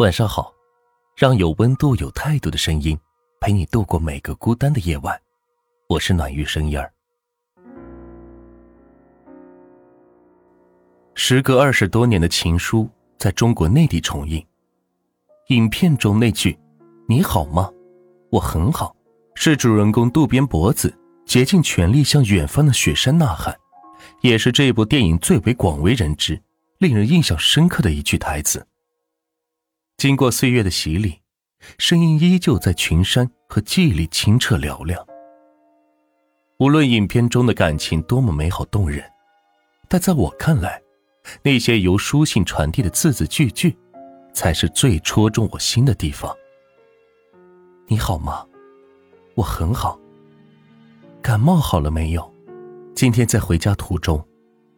晚上好，让有温度、有态度的声音陪你度过每个孤单的夜晚。我是暖玉声音儿。时隔二十多年的情书在中国内地重映，影片中那句“你好吗？我很好”，是主人公渡边博子竭尽全力向远方的雪山呐喊，也是这部电影最为广为人知、令人印象深刻的一句台词。经过岁月的洗礼，声音依旧在群山和记忆里清澈嘹亮。无论影片中的感情多么美好动人，但在我看来，那些由书信传递的字字句句，才是最戳中我心的地方。你好吗？我很好。感冒好了没有？今天在回家途中，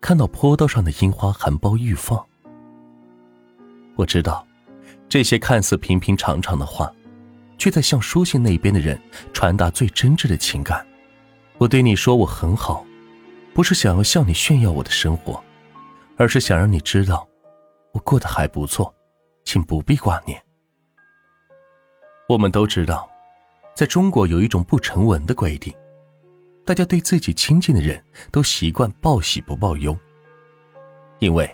看到坡道上的樱花含苞欲放。我知道。这些看似平平常常的话，却在向书信那边的人传达最真挚的情感。我对你说我很好，不是想要向你炫耀我的生活，而是想让你知道，我过得还不错，请不必挂念。我们都知道，在中国有一种不成文的规定，大家对自己亲近的人都习惯报喜不报忧，因为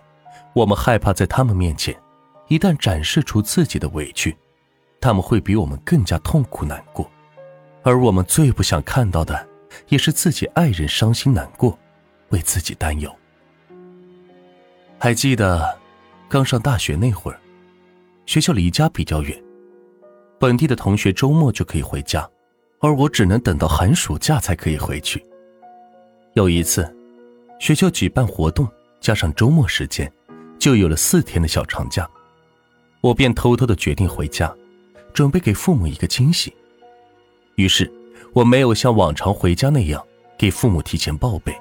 我们害怕在他们面前。一旦展示出自己的委屈，他们会比我们更加痛苦难过，而我们最不想看到的，也是自己爱人伤心难过，为自己担忧。还记得刚上大学那会儿，学校离家比较远，本地的同学周末就可以回家，而我只能等到寒暑假才可以回去。有一次，学校举办活动，加上周末时间，就有了四天的小长假。我便偷偷的决定回家，准备给父母一个惊喜。于是，我没有像往常回家那样给父母提前报备，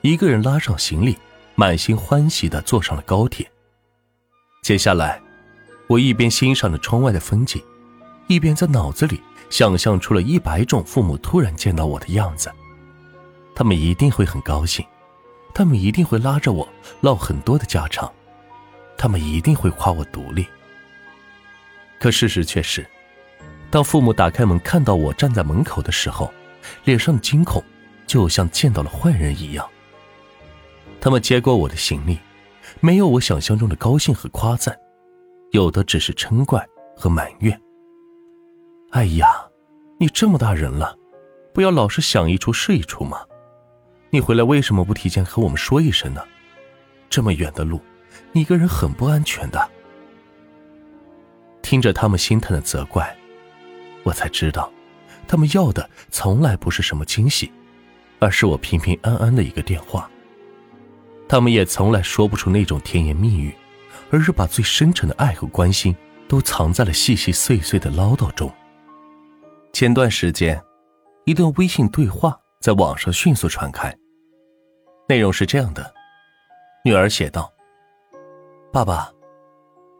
一个人拉上行李，满心欢喜的坐上了高铁。接下来，我一边欣赏着窗外的风景，一边在脑子里想象出了一百种父母突然见到我的样子。他们一定会很高兴，他们一定会拉着我唠很多的家常，他们一定会夸我独立。可事实却是，当父母打开门看到我站在门口的时候，脸上的惊恐就像见到了坏人一样。他们接过我的行李，没有我想象中的高兴和夸赞，有的只是嗔怪和埋怨。哎呀，你这么大人了，不要老是想一出是一出嘛！你回来为什么不提前和我们说一声呢？这么远的路，你一个人很不安全的。听着他们心疼的责怪，我才知道，他们要的从来不是什么惊喜，而是我平平安安的一个电话。他们也从来说不出那种甜言蜜语，而是把最深沉的爱和关心都藏在了细细碎碎的唠叨中。前段时间，一段微信对话在网上迅速传开，内容是这样的：女儿写道：“爸爸，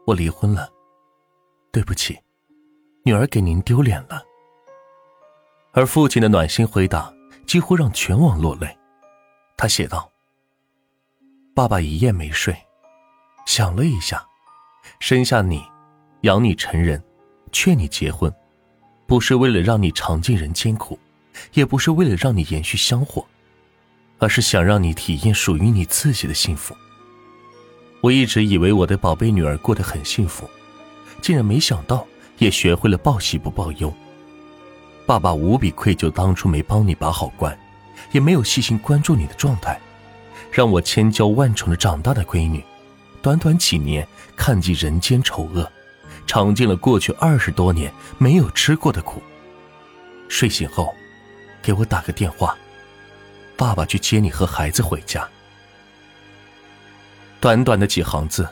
我离婚了。”对不起，女儿给您丢脸了。而父亲的暖心回答几乎让全网落泪。他写道：“爸爸一夜没睡，想了一下，生下你，养你成人，劝你结婚，不是为了让你尝尽人间苦，也不是为了让你延续香火，而是想让你体验属于你自己的幸福。我一直以为我的宝贝女儿过得很幸福。”竟然没想到，也学会了报喜不报忧。爸爸无比愧疚，当初没帮你把好关，也没有细心关注你的状态，让我千娇万宠的长大的闺女，短短几年看尽人间丑恶，尝尽了过去二十多年没有吃过的苦。睡醒后，给我打个电话，爸爸去接你和孩子回家。短短的几行字，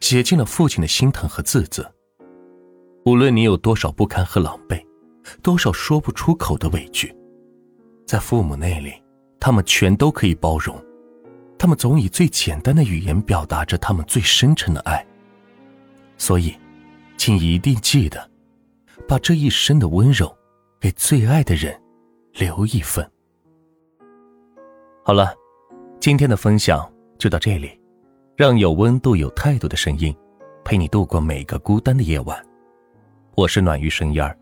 写尽了父亲的心疼和自责。无论你有多少不堪和狼狈，多少说不出口的委屈，在父母那里，他们全都可以包容。他们总以最简单的语言表达着他们最深沉的爱。所以，请一定记得，把这一生的温柔，给最爱的人留一份。好了，今天的分享就到这里，让有温度、有态度的声音，陪你度过每个孤单的夜晚。我是暖玉生烟儿，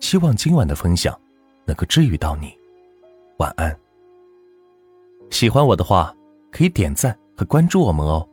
希望今晚的分享能够治愈到你。晚安。喜欢我的话，可以点赞和关注我们哦。